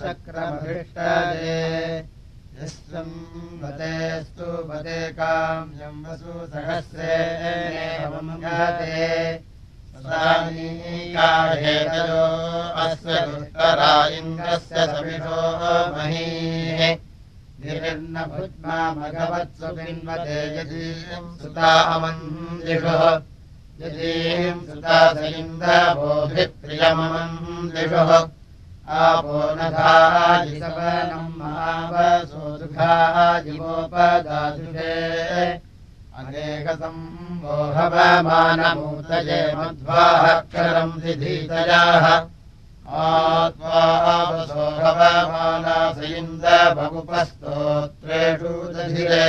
शक्रमभिष्टये यस्वम् वदेस्तु वदे काम्यम् वसु सहस्रे महीः गिरिर्न भुज्मा भगवत्सु बिन्वते यदीम् सुता अमन्दिषुः यदीम् सुता स इन्द्रभोभिप्रियममन्दिषुः आपो नधाजिसवनम् महावसो दुःखाजिवोपदाजुषे अनेकसम् मोहवमानमूतये मध्वाः क्षरम् सिधीतयाः आत्वावसोहवमानास इन्द्रभगुपस्तोत्रेषु दधिरे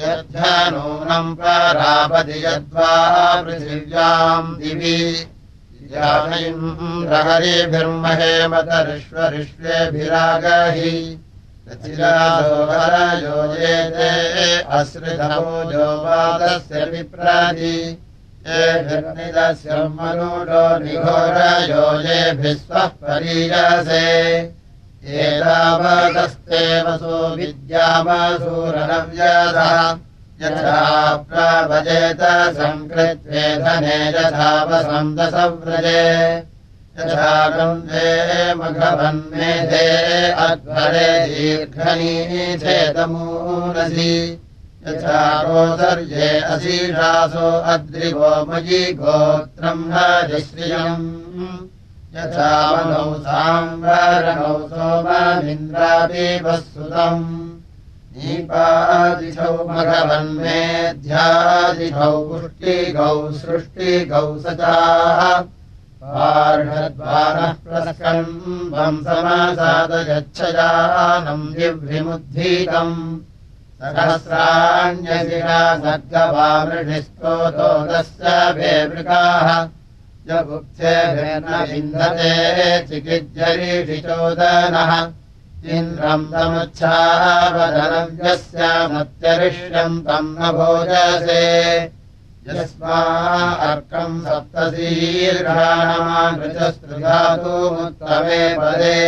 यद्धनूनम् परापति यद्वा पृथिव्याम् दिवि। रहरिभिर्महेमतरिष्वरिष्वेभिरागहि रचिराजोहरयोजेते अश्रिधमो जोवादस्य विप्रादि येभिर्निदस्य मनुडो निघोरयोजेभिः स्वः परीयसे एतावदस्ते वसो विद्यामसूरनव्यधः यथा प्रभजेत सङ्कृत्वे धने यथावसन्दसव्रजे यथा गन्धे मघवन्मेधे अध्वरे दीर्घनीधेतमूनसि यथा गोदर्ये अशीषासो अद्रिवो मयि गोत्रम् हरिश्रियम् मघवन्मेध्यादिशौ पुष्टिगौ सृष्टिगौ सचाः। पार्षद्वारः प्रस्कम्बम् समासादयच्छयानम् दिव्यमुद्धीतम्। सहस्राण्यशिरा सर्गवामृषिस्तोतोदस्य वेवृकाः विन्दते चिकिज्जरीषिचोदनः। इन्द्रम् तमुच्छावदनव्यस्य मत्यरिष्यम् तम् न भोजसे। यस्मा अर्कम् सप्तशीर्घाणमानृतस्तृधातुमुत्तमे पदे।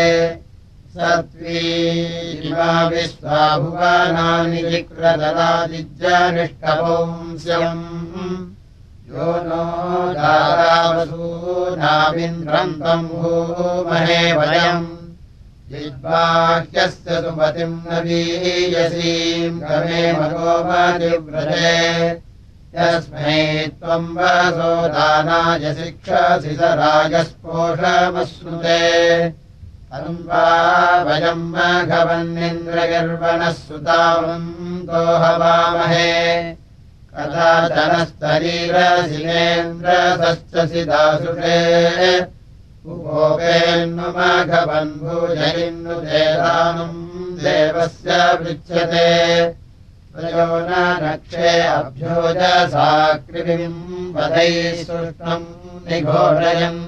सत्त्वीमा विश्वाभुवानानि विक्रदलादिज्यनिष्ठपुंस्यम् यो नो दारावसूनामिन्द्रम् तम् भूमहे वयम्। जिह्वाह्यस्य सुमतिम् नवीयसीम् गमे मगोमतिव्रजे यस्मै त्वम् वसो दानाय शिक्षसि स वयम् मघवन्निन्द्रगर्वणः सुतावम् दोहवामहे। कदाचनस्तरीरशिलेन्द्रसश्च सिदासुषे उपोपेन्नुमघवन् भूजयिन्नु देदानुम् देवस्य पृच्छते। यो न रक्षे अभ्योजसाकृतिम् वधैः सुष्णम् निघोषयन्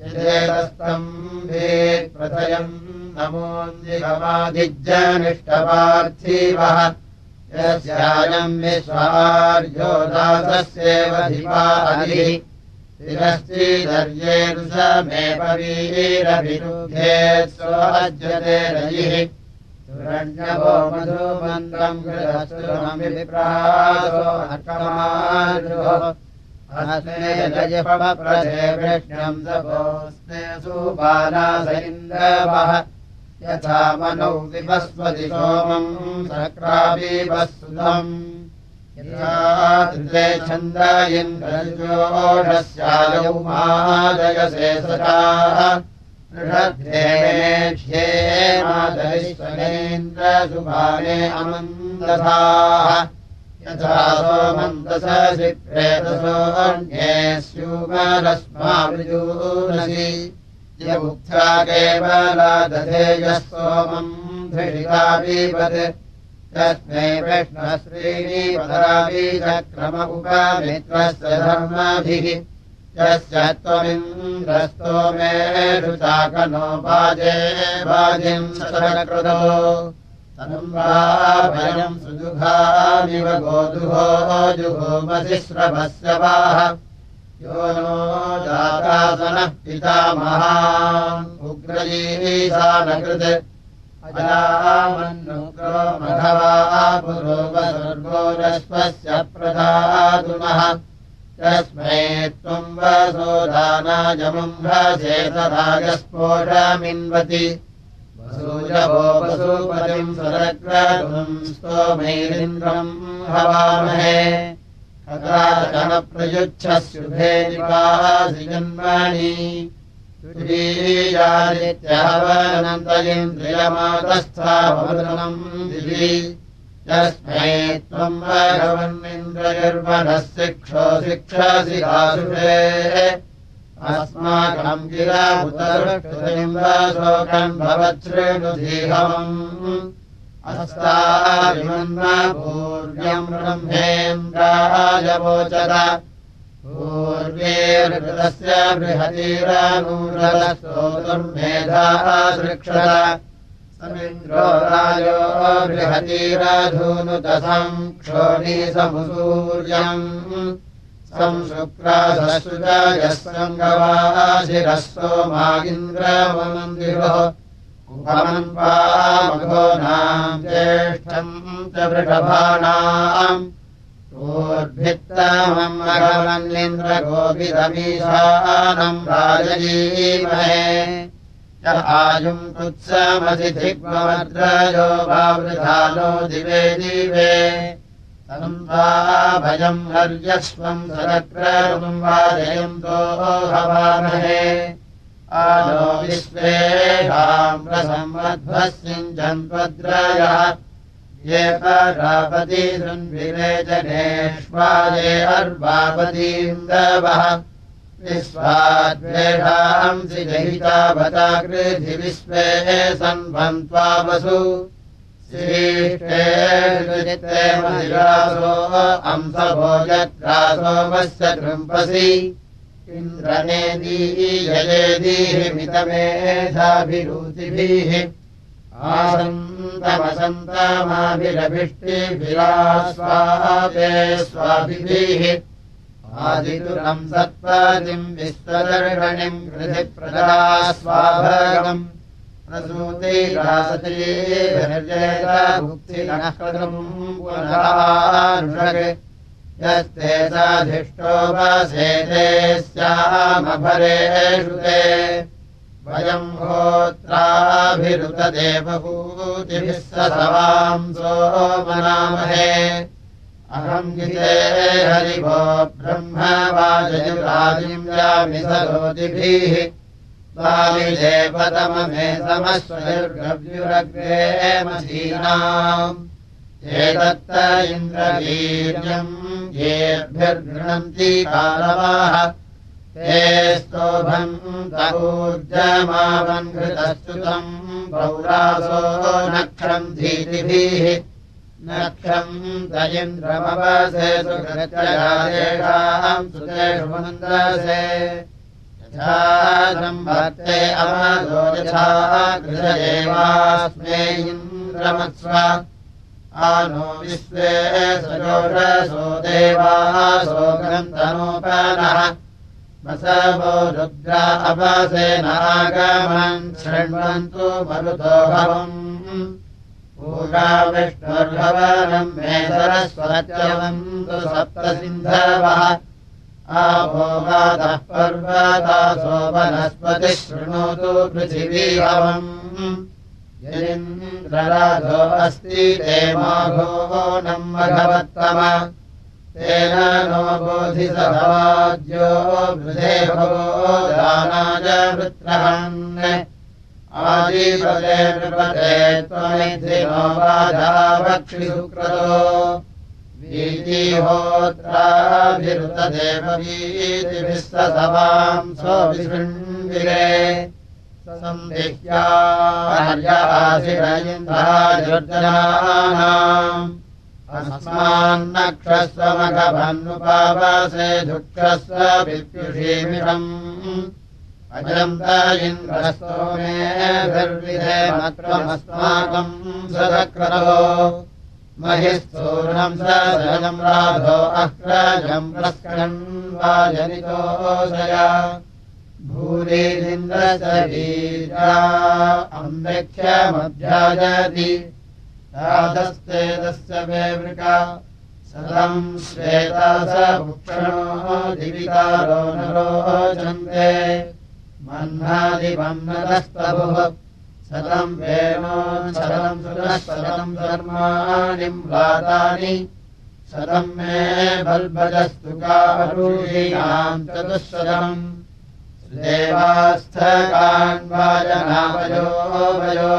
यदेतस्तम् वेत्प्रथयम् नमोऽन्दिगमादिज्यनिष्ठपार्थिवः यस्यायम् विश्वार्यो मधुमन्द्रम् गृहस्तुरमिप्रासो हर्कमार्यो अस्मे जयपप्रदे वृष्ण्यम् तपोस्मे सुबालास इन्द्रवः यथा मनौ विभस्वति सोमम् सक्राविवः सुतम् यथा धृते छन्द इन्द्रजोषस्यायौ मादयसे सदाः ृढध्येष्ये मादरिश्वनेन्द्रसुभाने अमन्दधाः। यथा सोमन्दसि प्रेतसोऽन्ये स्यूमरस्मावृजूनसि यमुक्त्या केवला दधेयः सोमम् धृषिकावीपत् तस्मै विष्णश्रीपदराबीजक्रम उपमित्रस्य धर्मभिः। यस्य त्वमिन्द्रस्तो मे ऋचाकनो बाजे बाजिम् सकृतो तनुम् वा भयम् सुजुघामिव गोदुहो जुहोमसिश्रभस्य वाह यो नो जातासनः पिता महान् उग्रजीशानकृत् अजामन्नुग्रो मघवा पुरोगसर्गोरश्वस्य प्रधातुमः तस्मै त्वम् वसोदानायमुम्भसेतरागस्फोटमिन्वति वसूजवो वसूपतिम् सरग्रतुम् स्तोमैरिन्द्रम् हवामहे तुरीयादित्यहवनन्तयेन्द्रियमातस्थावनम् दिवि। यस्मै त्वम् भगवन्निन्द्रगर्वणः शिक्षो शिक्षसि दासुषे अस्माकम् भवच्छृणुधीहमम् अस्ताभिमन्मपूर्व्यम् ब्रह्मेन्द्रायवोचत पूर्वेर्कृतस्य बृहतीरानूरसोतुर्मेधाः सृक्षत समिन्द्रो राजो बृहतीराधूनुतसम् क्षोणी समुसूर्यम् संशुक्रासुजायः सङ्गवाशिरः सोमा इन्द्रमन्दिरो ज्येष्ठम् च वृषभाणाम्। ोर्भित्तमम् मघवन्निन्द्रगोभिरमीशानम् राजयीमहे य आयुम् वावृधानो दिवे दिवे। तम् वा भयम् हर्यस्वम् सरक्रम् वाजयन्तो हवामहे प्रसंवध्वसिञ्जन्त्वद्रयः ये परापती सुन्विरेचनेष्वाये अर्वापतीन्दवः विश्वाद्वेषांसि जहितावता कृधि विश्वे सन्वन्त्वा वसु श्रीष्टे मदिरासो अंसभो यत्रासोमस्य कृम्पसि इन्द्रनेदीयजेदीः मितमेधाभिरुचिभिः आसन्तमसन्तमाभिरभिष्टिभिरास्वादे स्वाभिभिः आदितुरम् विश्वदर्शनिम् कृधिप्रदा स्वाभगम् प्रसूतिरासतीभिर्जेतभुक्तिनः कृतम् पुनरानुषग् यस्ते साधिष्ठो वसेते स्यामभरेषु ते वयम् होत्राभिरुतदेवभूतिभिः स सवांसो मनामहे अहम् गिते हरिभो ब्रह्मवाजयुरादिम् यामि सरोदिभिः स्वामिदेवतममे समस्वयुर्गव्युरग्रे मसीनाम् एतत्त इन्द्रवीर्यम् येभ्यर्गृह्णन्ति कालवाः। ते स्तोभम् तूर्जमावन्घृतस्तुतम् पौरासो नक्षम् धीतिभिः। नक्षम् सुतेषु मन्दसे। यथा सम्भर्ते अमदो यथा कृत एवास्मे इन्द्रमत्स्व आनो विश्वे सजोषसो देवासो ग्रन्थनोपनः वसवो रुद्रा अपसेनागमन् शृण्वन्तु मरुतो भवम्। पूजा विष्णुर्भवनम् मे सरस्वत्यवन्तु सप्तसिन्धवः। आभोगादः पर्वतासो वनस्पतिः शृणोतु पृथिवीभवम् अस्ति ते माघो नम् भगवत्तम। तेन नो बोधिसभवाद्यो वृधे भवो दानाय वृत्रहन्। आजीपदे नृपते त्वमिद्धि नो बाधावक्षिसुक्रतो वीतिहोत्राभिरुतदेववीतिभिः स सवांसो सन्दिह्यार्यवासिरयिन्द्रायुर्जनानाम् अस्मान्नक्षस्वमघभन्नुपावासे दुःखस्व विद्युषीमिषम् अजन्त इन्द्रस्तोमेभिर्विधे मत्वमस्माकम् सदक्रतो। महिस्तूर्णम् सजम् राधो अक्रजम् प्रस्करन् वा जनितोदया अम्बेक्षमभ्याजति राधस्तेदस्य वेवृका सदम् श्वेता स भुक्षणो दिविकारो नरोचन्ते मह्नादिमन्नदस्तभुः सदम् वेणो धर्माणि म्लातानि सदम् मे बल्बजस्तु कारुषीणाम् चतुःसदम्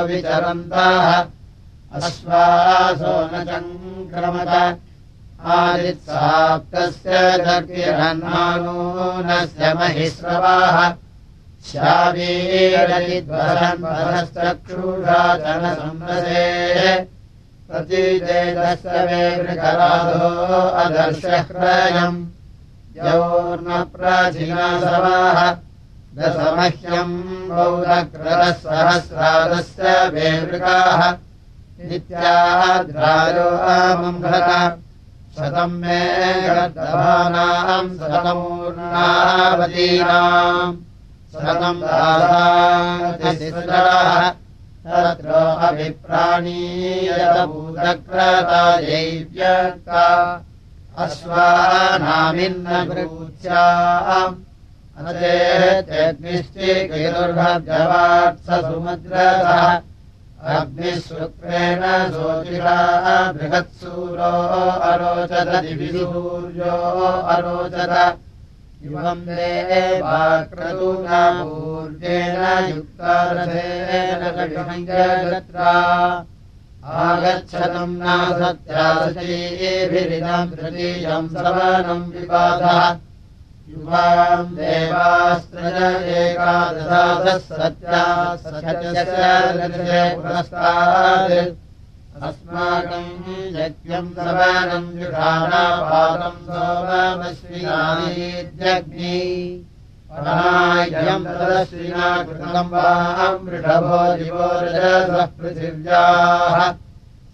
विचरन्तः अश्वासो न चङ्क्रमत। आदित्साप्तस्य दर्गिरन्मानूनस्य महिस्रवाः। शावीरलिध्वरश्चक्षुषाचनसंरसे प्रतिदेदस्य वे मृगराधो अदर्शह्रयम्। योर्न प्राचीनासवाः वेवृकाः नित्याद्रायो अमम्भत शतम् मे गर्दभानाम् शतमूर्णावतीनाम् शतम् दासाः तत्र अभिप्राणीयभूतक्रतायैव्यक्ता अश्वानामिन्न भूत्याम् अजेत्यग्निश्चिकीर्भद्रवात्सुमद्रः अग्निः शुक्रेण ज्योतिषा बृहत्सूरो अरोचत दिविसूर्यो अरोचत। इवम् देवाक्रतुना पूर्वेण युक्तारथेन गत्रा आगच्छतम् नासत्यासचीभिरिदम् तृतीयम् सवनम् विपादः युवाम् देवास्त्रज पुरस्तात्। अस्माकम् यज्ञम् परायम् तदश्विना कृतम् वाम् वृषभो दिवो रजसः पृथिव्याः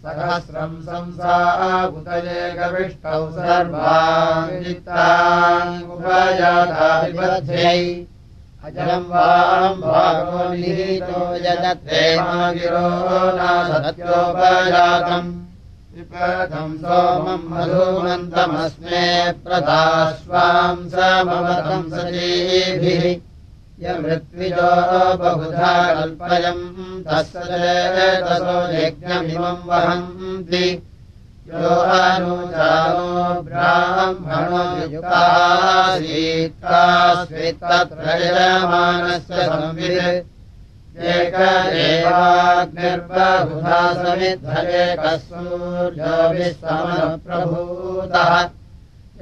सहस्रम् संसाहुतयेकविष्टौ सर्वाङ्गुपयाधाविबध्यै अजलम् वाम् भागो निहितो यजत्रे गिरो नासत्योपजातम्। विपदम् सोमम् मधुमन्तमस्मे प्रदास्वाम् समवतम् सजीभिः यमृत्विजो बहुधा कल्पयम् तस्सो यज्ञमिमम् वहन्ति यो अनुचारो ब्राह्मणो युक्तासीत्तास्वित्तत्रयमानस्य संवित् एक एवाग्निर्बहुधा समिद्धरेकसूर्यो विश्वमनप्रभूतः एकैवोषा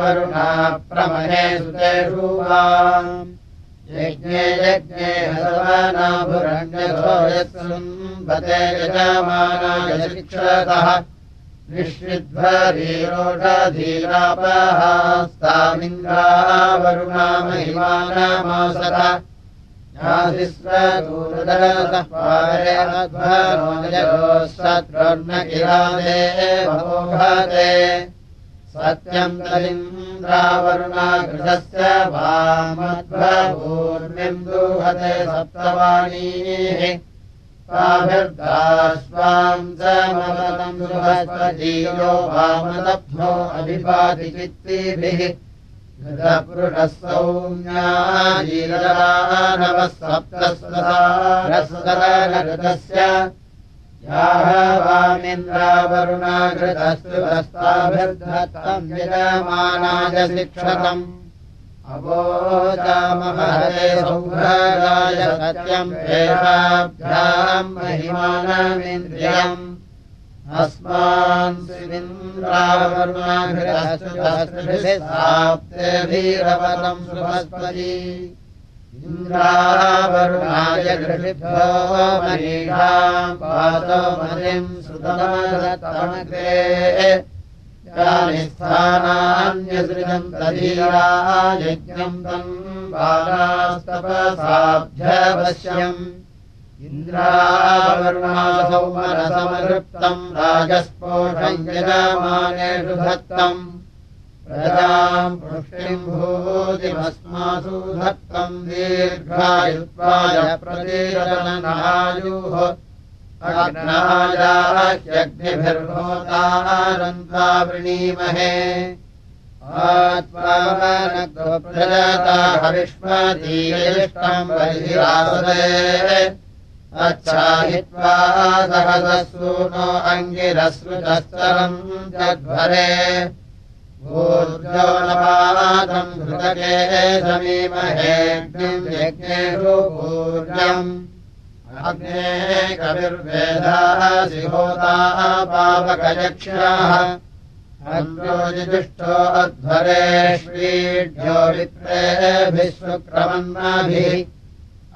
वरुणा प्रमहे सुतेषु वाम् यज्ञे यजमानाय शिक्षतः निष्विध्वरीरोषधीरापहास्तामिन्द्राः वरुणा महिमानमासत ्रोर्णकिरादे सत्यम् कलिन्द्रावरुणा गृहस्य वामध्वूर्मिन्दुहते सप्तवाणीः ताभिर्दास्वाम् समवतम् बृहस्पतीयो वामलब्धो अभिपातिचित्तिभिः पुरुषः सौम्याजीरनवः सप्तस्वस्य याः वामिन्द्रावरुणाघृतस्तुस्ताभिर्धत्तम् विरमानाय शिक्षतम् अवोचामहरे सौभगाय सत्यम् एषाभ्याम् महिमानमिन्द्रियम् अस्मान् श्रीन्द्रावरुणाघृतस्तुभिस्ताप्तेभिरवतम् सुभस्पति इन्द्रावरुणाय गृहिभ्यो मनीषाम् पातो मनिम् सुतमदतमग्रे यानि स्थानान्यसृजम् तदीरा यज्ञम् तम् बालास्तपसाभ्यवश्यम् इन्द्रावरुणासौ मनसमृप्तम् राजस्पोषम् यजमानेषु धत्तम् प्रजाम् पुष्टिम् भूतिमस्मासु धत्तम् दीर्घायुत्वाय प्रतीरतनायुः अग्नायाह्यग्निभिर्भूतारन्ता वृणीमहे आत्मानप्रजता हविष्मदीयिष्टम् बहिरासदे अच्छाहित्वा सहससूनो अङ्गिरसृतस्तरम् जध्वरे घृतके समीमहेऽग्निम् यज्ञेषु भूर्यम् अग्ने कविर्वेदासि होता पावकयक्ष्याः अग्रोजिजुष्टो अध्वरेष्वीड्यो वित्रेभिः शुक्रमन्नाभिः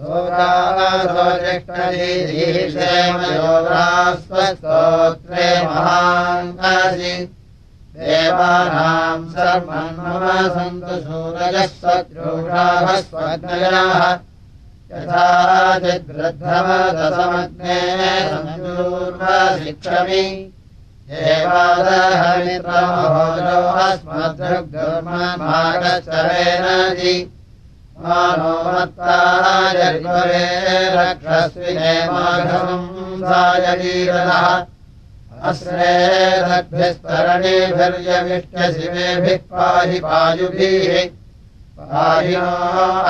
सोगासोजिष्टदीधिषेमयोगास्वस्तोत्रे महाङ्गासि देवानाम् सर्वन्मम सन्तु सूरजः सद्रोषाः स्वग्नयाः यथा चिद्वृद्धमदसमग्ने सञ्जूर्वशिक्षमि देवादहमित्रमहोजो अस्मदृग्दुर्मन्मागश्चरेणजि रक्षस्विने माघवम् सायवीरदः अस्रेरभ्यस्तरणेभिर्यविष्टशिवेभिः पाहि पायुभिः। पाहिनो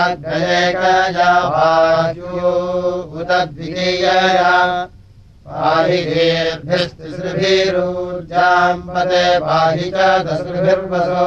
अग्नयेकया पायु उदद्वितीयया पाहि पाहि दसृभिर्वसो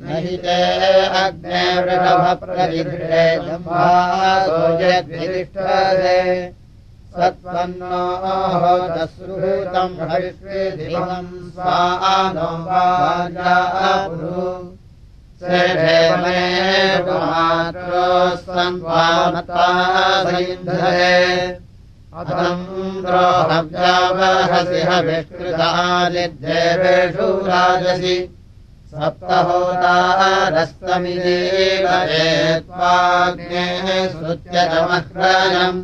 ते अग्ने वृषभप्रतिदृढे जम्भासो यद्वितिष्ठते सत्त्वन्नो होतसुहृतम् हविष्विधिवम् स्वानो वाजापुरु। सन्वामतासैन्धरे अधम् द्रोहव्यावहसि हविष्कृतालिद्देवेषु राजसि सप्तहोतारस्तमिदेवये त्वाग्नेः श्रुत्यतमह्रजम्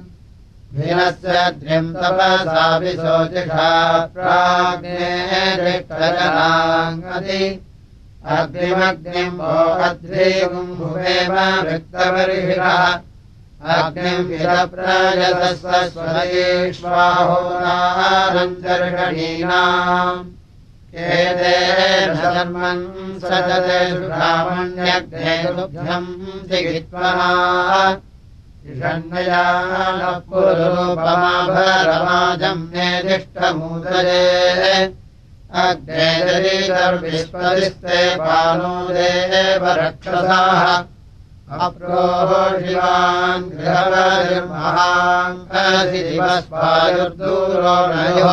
भिनस्य द्र्यम् तपसा विशोचिषा प्राग्नेरिष्टजनाङ्गति अग्निमग्निम् वो अध्रीगुम् भुवेम वृत्तबर्हिरः अग्निम् विरप्रजसस्वश्वरेष्वाहोनारञ्जर्षणीनाम् एतेन धर्मम् सजते सुब्राह्मण्यग्नेभ्यम् जिगित्वः षण्णया नः पुरूपमाभरमाजम् नेदिष्टमूदरे अग्ने दरीतर्विस्परिस्ते पानो देव रक्षसाः गृहवरिर्महाङ्कसि दिवस्वायुर्दूरो नयो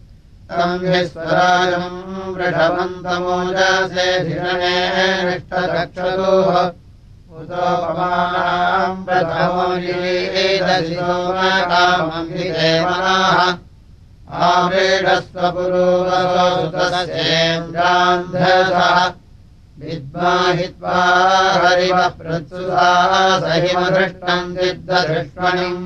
तम् विस्वराजम् वृषभन्तमोजसे धिरणे निष्ठरक्षतोः उतोपमानाम् प्रथमोजीदशिसोमकामम् हि देवनाः। आमृढस्वपुरोगसोतस्येन्द्रान्धसः विद्वाहित्वा हरिवः सहिमधृष्टम् सिद्धधृष्वणिम्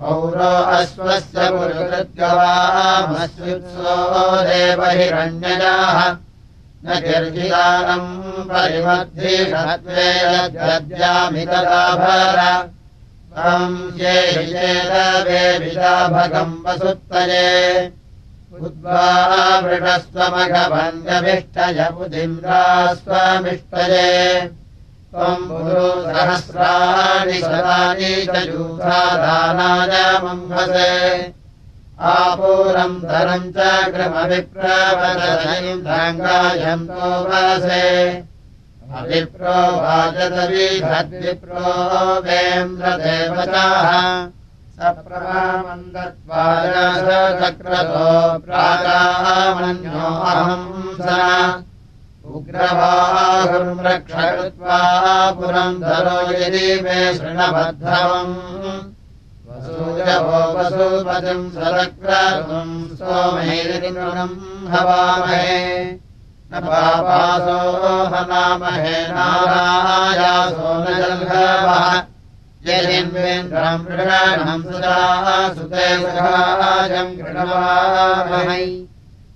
पौरो अश्वस्य पुरुकृद्गवामस्युत्सो देवहिरण्यजाः। न चेदेवे विदाभगम् वसुत्तये। उद्वावृणस्त्वमघवन्यभिष्टय बुधिन्द्रास्त्वमिष्टये त्वम् गुरु सहस्राणि सदानि च जूथादानाय मम्भसे आपूरम् धनम् च गृमविप्रवदयम् वसे अविप्रो वाचदविधद्विप्रो वेन्द्रदेवताः। सप्रमामन्दत्वाचक्रतो प्रागामन्यो अहम् स उग्रवाहुम् पुरम् धरो यदि मे शृणबद्धवम् वसूयवो वसुपतिम् सदक्रतुम् सोमैरिनम् हवामहे। न पापासो हनामहे नारायासो न जल्घवः। यदिन्वेन्द्रम् मृगाणम् सुधा सुते सहायम् कृणवामहै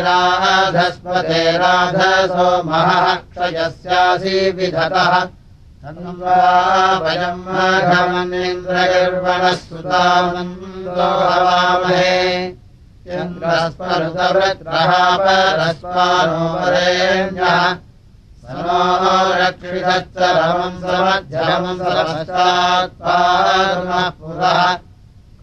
राधस्पते राधसो महः क्षयस्यासि विधतः। वयम् परस्वानो वरेण्यः सनो रक्षितश्च रमम् समध्यमम् समस्तात्पादुनः पुरः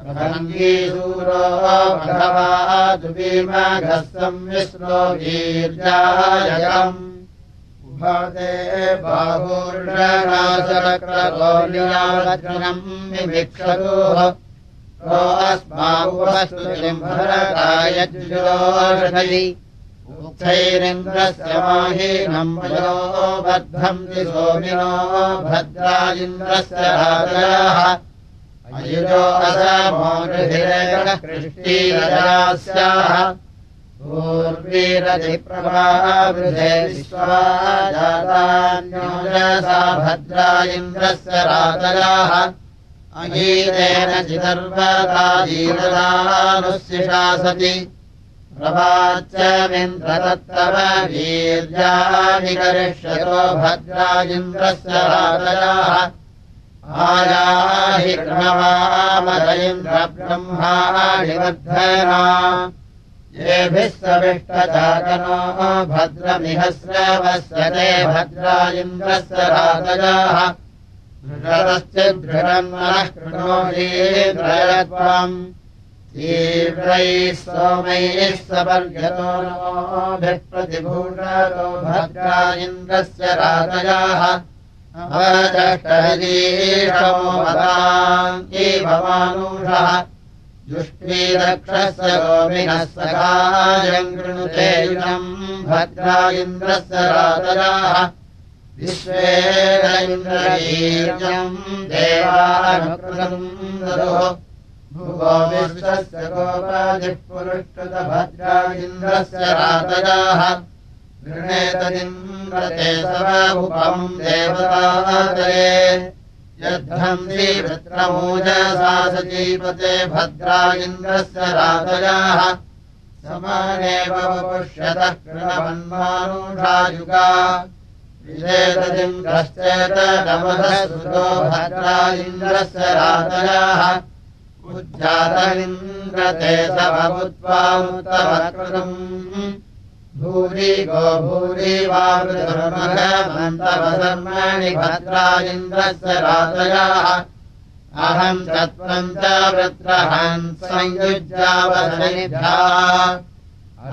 भङ्गीसूरो भगवा दुवीमघस्तम् विश्रो वीर्यायकम् उभते बाहूर्णनाशरक्रतोलियावज्रनम् विमिक्षतोः ो अस्मावस्तुतिम् भरताय जुजोषधि मुक्थैरिन्द्रस्य माहीनम् वयो बद्धन्ति सोमिनो भद्रा इन्द्रस्य राजाः अयुजो असमो गृहिरेण कृष्टीरजास्याः पूर्वीरजिप्रभावृधे विश्वा जातान्योजसा भद्रा इन्द्रस्य रातयाः अगीतेन चिदर्वदाजीरदानुशिशासति प्रवाच्यमिन्द्रदत्तव वीर्यानि करिष्यतो भद्रा इन्द्रस्य रातयाः आयाहि क्रमवामद इन्द्रब्रह्माणिवर्धना येभिः सविष्टजागनो भद्रमिहस्रवस्य ते भद्रा इन्द्रस्य रातयाः दृढश्च दृढन्मनः कृणोलीन्द्रयत्वम् तीव्रैः सोमैः सपर्यतो नोभिः प्रतिभूषतो भद्रा इन्द्रस्य रातयाः वदाङ्गीभवानुषः जुष्टीदक्षस्य गोमिनः सकायम् कृणुते युनम् भद्रा इन्द्रस्य रातयाः विश्वेन इन्द्रवीर्यम् देवानुकृतम् ददुः। भुवो विश्वस्य गोपादिः पुरुष्कृतभद्रा इन्द्रस्य रातयाः गृणेतदिन्द्रते सवभुपम् देवतातये यद्धन्ति वृत्रमूजसा सजीपते भद्रा इन्द्रस्य रातयाः समानेव पुष्यतः कृणवन्मानुषायुगा विजेतदिन्द्रश्चेतमधसुतो भद्रा इन्द्रस्य रातयाः उज्जातमिन्द्रते सवभूत्वामुत्तमकृतम् भूरि गो भूरि रातयाः च वृत्रहन् संयुज्यावधनिभ्या।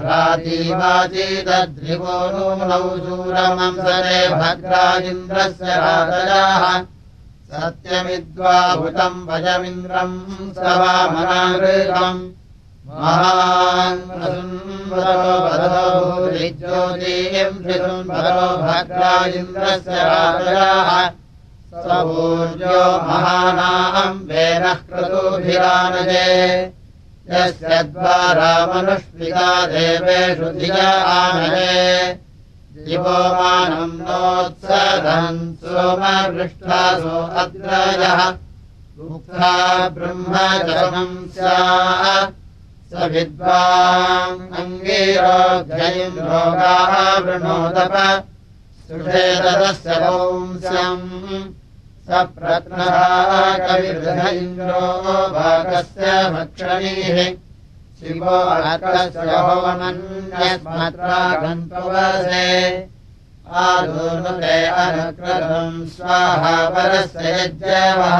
राजीवाचीतद्रिवो नूनौ शूरमंसरे भद्रा इन्द्रस्य रातयाः सत्यमिद्वाभूतम् भजमिन्द्रम् स महान् भद्रा इन्द्रस्य महानाम् वेनः क्रतुभिरानजे। यस्य द्वारा मनुष्विता देवेषु धिया आनये दिवो मानम् नोत्सदन् सोमपृष्ठासो अद्रयः मुक्ता ब्रह्मजनम् स्यात् स विद्वाम् अङ्गीरोग्ययम् रोगाः वृणोदप। सुषेदस्य पुंस्यम् स प्रत्नः कविर्ध इन्द्रो भागस्य भक्षणीः शिवो अर्कस्य होमन्यस्मत्रा गन्तवसे आदूनुते अनुक्रतम् स्वाहा परस्य यज्ञवः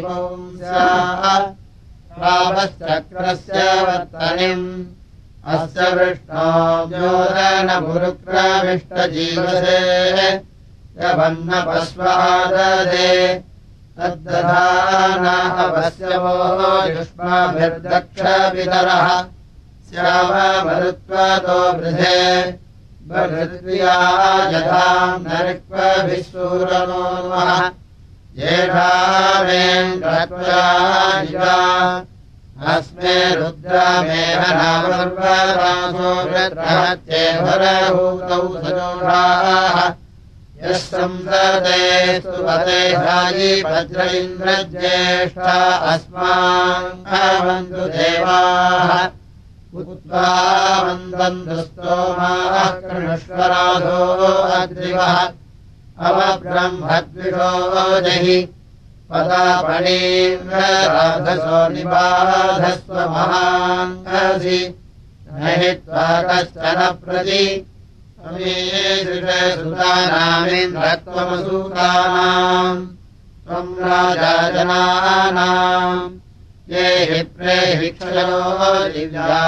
पुंस्याः रामश्चक्रस्य वर्तनिम्। अस्य वृष्णो द्योदनमुरुक्रमिष्टजीवसे यवन्नपश्वाददे तद्दधानाहवस्यवो युष्माभिर्दक्षपितरः। श्याममरुत्वतो वृधे नरिक्वभिः सूरनोन्मः येषामेन्द्रत्वया अस्मे रुद्रामेह नामर्वरासो वृत्रहत्येभरभूतौ सजोषाः। यः संसदे भद्र इन्द्रज्येष्ठा अस्मान् देवाः कृष्वराधो अद्रिवः अवब्रह्मद्विषो जहि पदापणीराधसो निबाधस्व महाङ्गसि न हि त्वा कश्चन प्रति सुतानामिन्द्रत्वमसूतानाम् त्वम् राजा जनानाम् ये हि प्रेहिक्षयो दिव्या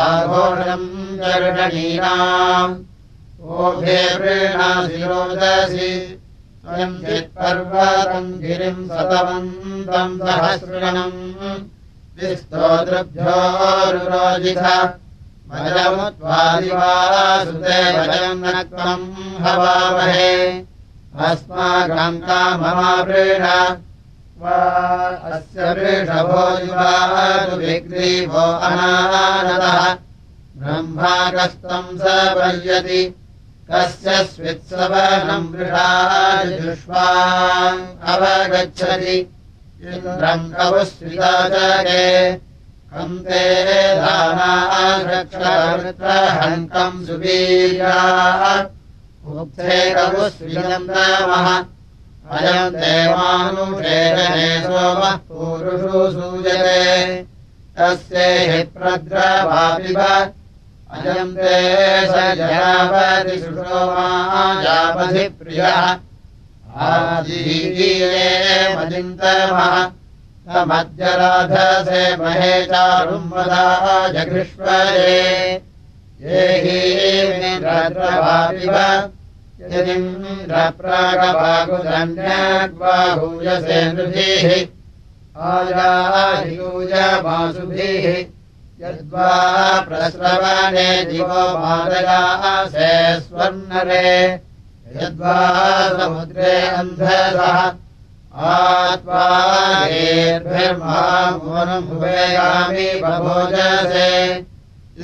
आघोषम् चरणीनाम् ओभे रोदसि स्वयम् चित्पर्वतम् गिरिम् सतवन्तम् सहस्रणम् विस्तोदृभ्योरुरोजिथ भजमुत्वादिवासुते भजम् त्वम् हवामहे। अस्माकम् काममावृण अस्य वृषभो युवातु विग्रीवो अनानदः ब्रह्माकस्तम् स पर्यति कस्य स्वित्सवनम् वृषाजुष्वा अवगच्छति। इन्द्रम् कवुस्विदाचरे कन्ते दानाक्षरहन्तम् सुवीर्या उक्ते कवुस्विदन्तमः अयम् देवानुषेजने सोमः पूरुषु सूयते। तस्य हि प्रद्रवापिव अयम् ते स जयापति सुषोमाजापधि प्रियः। आजीये मदिन्तमः। तमद्यराधसे महे चारुम् वदा जघृष्वरे। ये हि नृभिः आयायूयमासुभिः यद्वा प्रस्रवणे दिवो मादयासे स्वर्णरे यद्वा समुद्रे अन्धसः आत्वाभिर्मामोनुभुवेयामि बभोजसे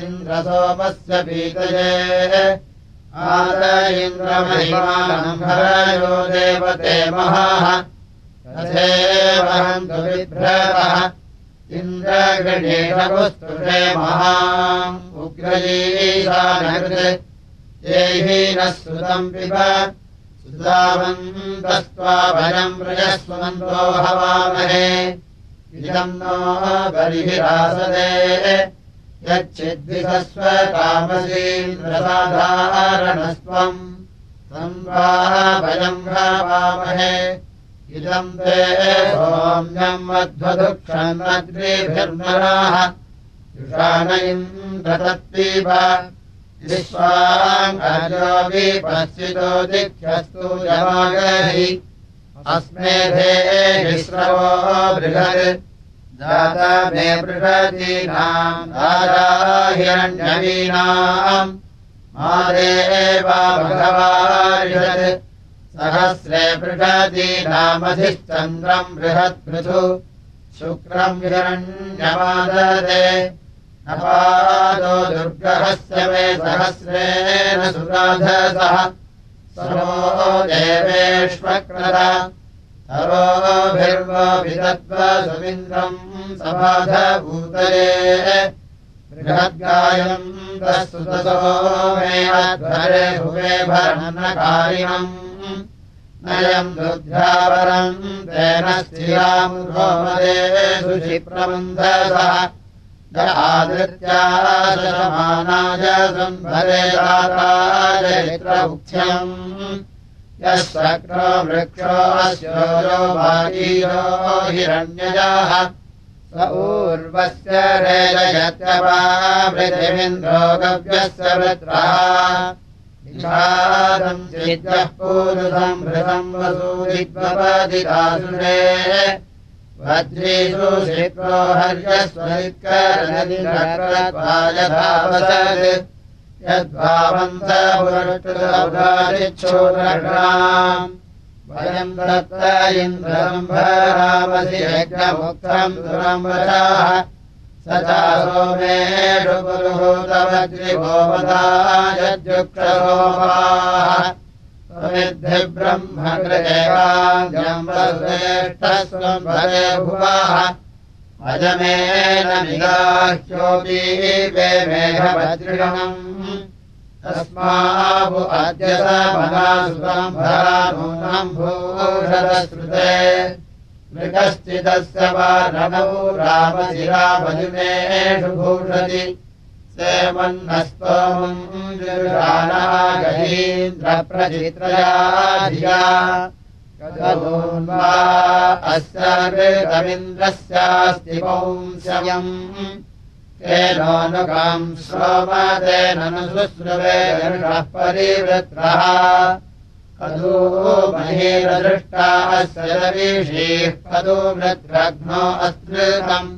इन्द्रसोमस्य पीतये आद इन्द्रमहिमानम् हरयो देवते महाः। तथेवहन्तु विभ्रतः। इन्द्रगणेशपुस्तुषे महाम्। उग्रजीशानकृत् ये हि नः सुतम् पिब। सुतावन्तस्त्वा भयम् व्रजस्वन्तो हवामहे। इदम् नो बलिभिरासदे यच्चिद्विसस्वतामसीन्द्रसाधारणस्त्वम् संवाह भयम् हवामहे इदम् ते सोम्यम् विपश्चितो दिक्षस्तु जमागहि अस्मेधे विश्रवो बृहत् जाता मे बृहतीनाम् राजा हिरण्यवीनाम् मादेवा भगवारिषत्। सहस्रे बृहतीनामधिश्चन्द्रम् बृहत्पृथु शुक्रम् हिरण्यमाददे। नपादो दुर्गहस्य मे सहस्रेण सुराधसः। सरो देवेष्वक्रद सरोभिर्वभिदत्त्वसुमिन्द्रम् सबाधभूतये बृहद्गायम् तत्सुतसो मे अध्वरे भुवे भरणकारिणम्। नयम् दुर्ध्यावरम् तेन सम्भरे दाताजयित्रमुख्यम् यः सक्रो वृक्षो हिरण्यजाः स ऊर्वस्य गव्यस्य वृत्राः वसूदित्वपदिदासुरे वज्रेषु शिक्रो हर्यस्वैकरनदिनकृत्वायधावसत् पुरष्टुरौदारिच्छोदरणाम् वयम् दत्त इन्द्रम्भरामसि यज्ञमुक्तम् दुरम्बराः स त्वमिद्धि ब्रह्मकृदेवाञ्जम्बश्रेष्ठस्वम् भरे भुवाः अजमेन निगाह्योऽपि वे मेघभद्रिणम् तस्माभु अद्य नूनम् भूषदश्रुते। मृगश्चिदस्य वा रणौ रामशिरामजुमेषु भूषति सेवन्नस्तोमञ्जुषानागहीन्द्रप्रचित्रया धिया वा अस्य रवीन्द्रस्यास्ति पुंस्यम् तेनोऽनुगाम् सोमतेन न शुश्रुवे परिवृत्रः। कदू महीरदृष्टास्य रवीषीः कदू वृत्रघ्नो अस्मृतम्।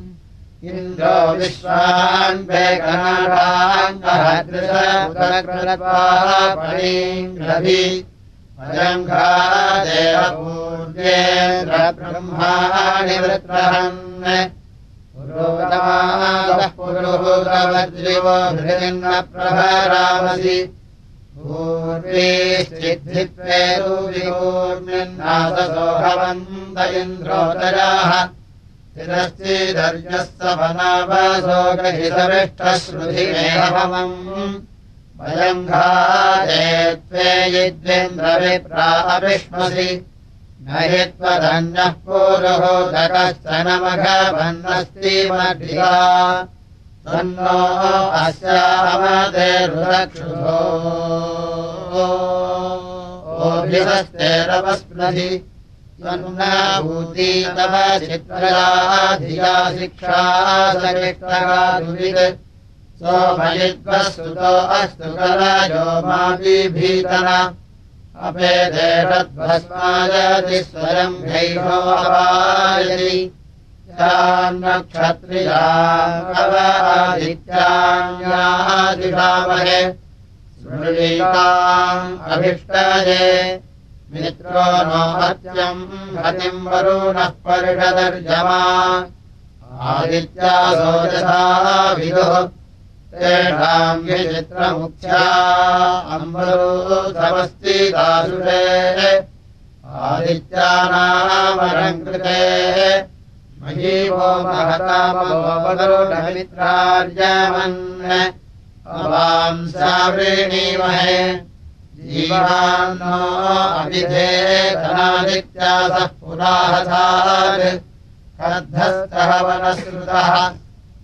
इन्द्रो विश्वान् वेगनाङ्गहदृशपणीङ्घ्रभि अयङ्घादेवपूर्वेन्द्र ब्रह्माणि वृत्रहन्। हृदिन्न प्रभरामसि पूर्वीश्चिद्धित्वे तु विपूर्णिन्नाससो भवन्त इन्द्रोदराः। तिरश्चिदर्यः सवनावसो गहितविष्टश्रुधिमेहमम् त्वे यद्वेन्द्रविप्राविष्मसि न हि त्वधन्यः पूरुहोदकश्च नमघवन्नस्ति मध्या तन्नो अस्यामदेरुदक्षुभोभिहस्तेरवस्पृधि त्वन्नाभूति तव चित्रया धिया शिक्षा सोमयित्वस्तुतो अस्तु कलयो माभिभीतना अपेदेशद्भस्मायति स्वयम् घैषो अपायति। चान्नक्षत्रियादित्यान्यादिषामहे स्मृलीकाम् अभिष्टये। मित्रो नो हत्यम् हतिम् वरुणः परिषदर्जमा। आदित्यासोजसा विदुः तेषाम् विचित्रमुख्या अम्बरूथमस्ति दासुषे। आदित्यानामरम् कृते। महीवो महतामोपदरुणमित्रार्यमन् अवांसावृणीमहे जीवान्नो अभिधेतनादित्यासः पुराहसात् कद्धस्तः वनश्रुतः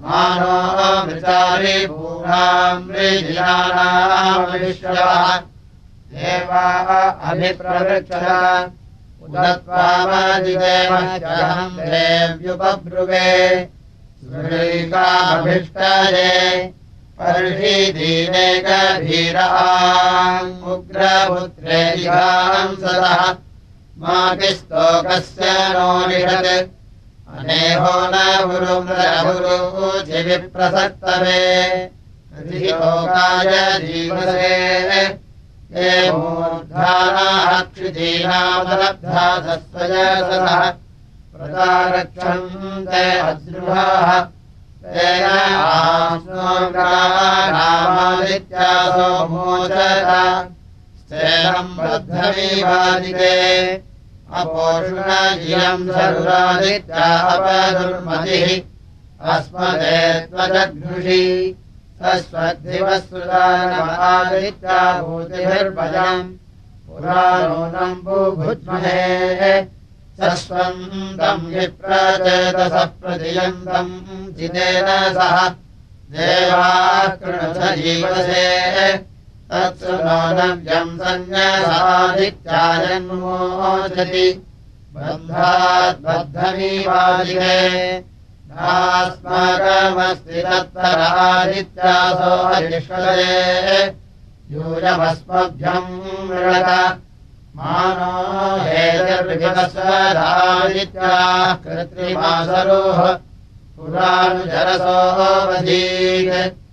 मानो भूनामृजिनानामविश्वः देवा अभिप्रवृक्षः उदत्वामदिदेवहम् देव्युपब्रुवे। सुरीकामभिष्टये पर्षि दीनेकधीरामुग्रपुत्रे सदः। मातिस्तोकस्य नो निषत् अनेहो न गुरुमृगुरुचिविप्रसक्तवे लोकाय जीवसे ये मूर्धानाः क्षितीनामलब्धा सस्वजसः प्रतारक्षन्ते अद्रुहाः तेन स्तेनम् बद्धमीवादिते अपोषुणजियम् सरुरादित्यापदुर्मतिः अस्मदे त्वजघ्नुषि सस्वद्दिवस्सुदानमादित्या भूतिभिर्भजम्। पुराणोनम् भूभुज्महे। सस्वन्दम् विप्रचेतसः प्रतियन्तम् चितेन सह। जीवसे तत्सु नव्यम् सन्न्यसादित्यायन्मोचति बन्धाद्बद्धमीवादिने नास्माकमस्ति तत्परादित्यासो हरिष्वलये यूयमस्मभ्यम् मृणत मानो हेतिर्विभस्वदादित्याः कृत्रिमासरोः। पुरानुजरसोऽवधीत् वेषद्वेषोऽभ्यम्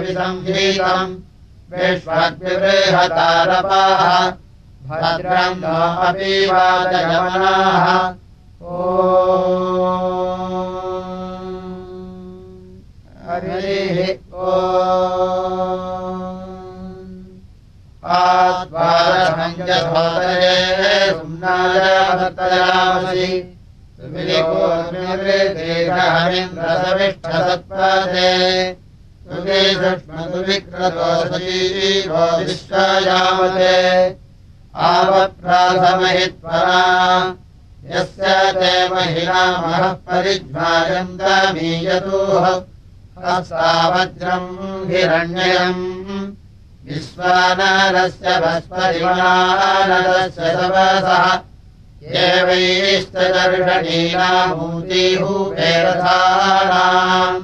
विसङ्गीतम् विश्वद्विबृहतारपाः। भद्रम् नो अपि वादयमनाः ओ हरिः ओ आत्मारसञ्जधोदये सुम्नायामर्तयामसि सुविलिकोर्मिवृतेहमिन्द्रसविष्ठसत्पदे सुगे सुष्मसुविक्रतोषजीवो विश्वयामते आवप्रासमहित्वरा यस्य ते महिलामः परिज्वायन्तमीयतोः हस्तावज्रम् हिरण्ययम्। विश्वानारस्य भस्परिमानरस्य सवसः एवैश्चदर्शनीनामूतिहूपेरथानाम्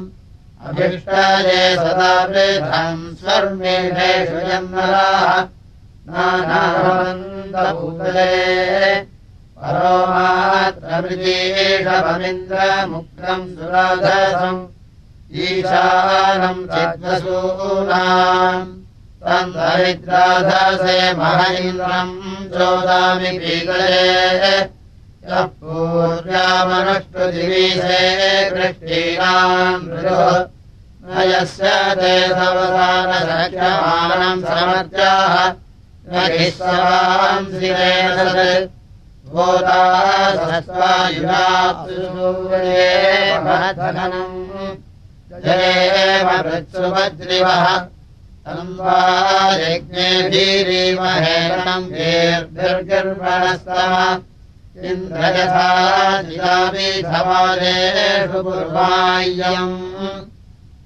अभिष्टये सदा वृथम् स्वर्मेषु जन्मराः नानावन्तभूतले परो मात्रमृगेशवमिन्द्रमुक्तम् सुराधसम् ईशानम् चिद्वसूनाम् दरिद्राधसे महैन्द्रम् चोदामि कृष्टीनाम् मृदुः। न यस्य ते सवसानसख्यमानम् समर्जाः न हिस्सवांसिरेण भोदासस्वायुराप्सूर्ये जयेव मृत्सुवज्रिवः तन्वा इन्द्रयथा जिलाभिधमालेषु पूर्वाय्यम्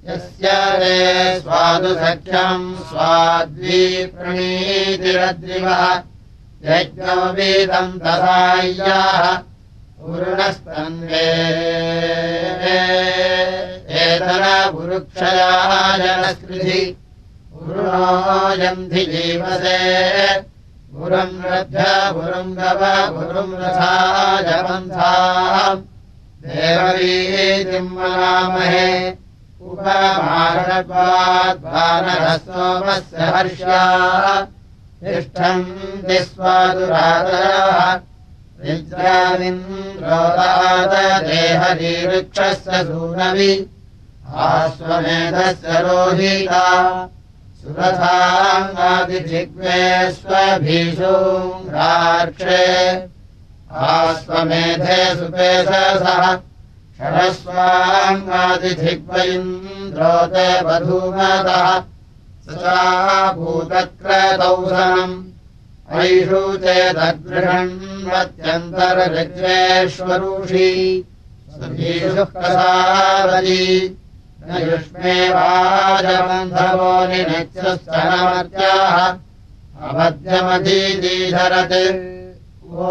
यस्य रे स्वादुसख्यम् स्वाद्वीप्रणीतिरद्रिवः। यज्ञोपीतम् तथाय्याः पूर्णस्तन्वे। एतनपुरुक्षयाजनस्कृधि पुरुणोऽयन्धि जीवसे। पुरम् रभ्य पुरुम् गव पुरुम् रथाजपन्था देववीतिम् मनामहे उपमारणत्वाद्वानरसोमस्य हर्ष्या। तिष्ठन्ति स्वादुरादराः विद्राविन्द्रोदादेहरीवृक्षस्य सूनवि। आश्वमेधस्य रोहिता सुरथाङ्गादिजिग्वे स्वभीषूङ्गार्क्षे आश्वमेधे सुपेशसः षडस्वाङ्गादिजिग्वैन्द्रोते वधूमतः सा भूतक्रतौसनम् ऐषु चेदगृहण्वत्यन्तरऋग्वेश्वरूषी सुधीषुःकसावली न युष्मेवाचवो निनत्य सरमत्याः अमध्यमधीधरति ओ।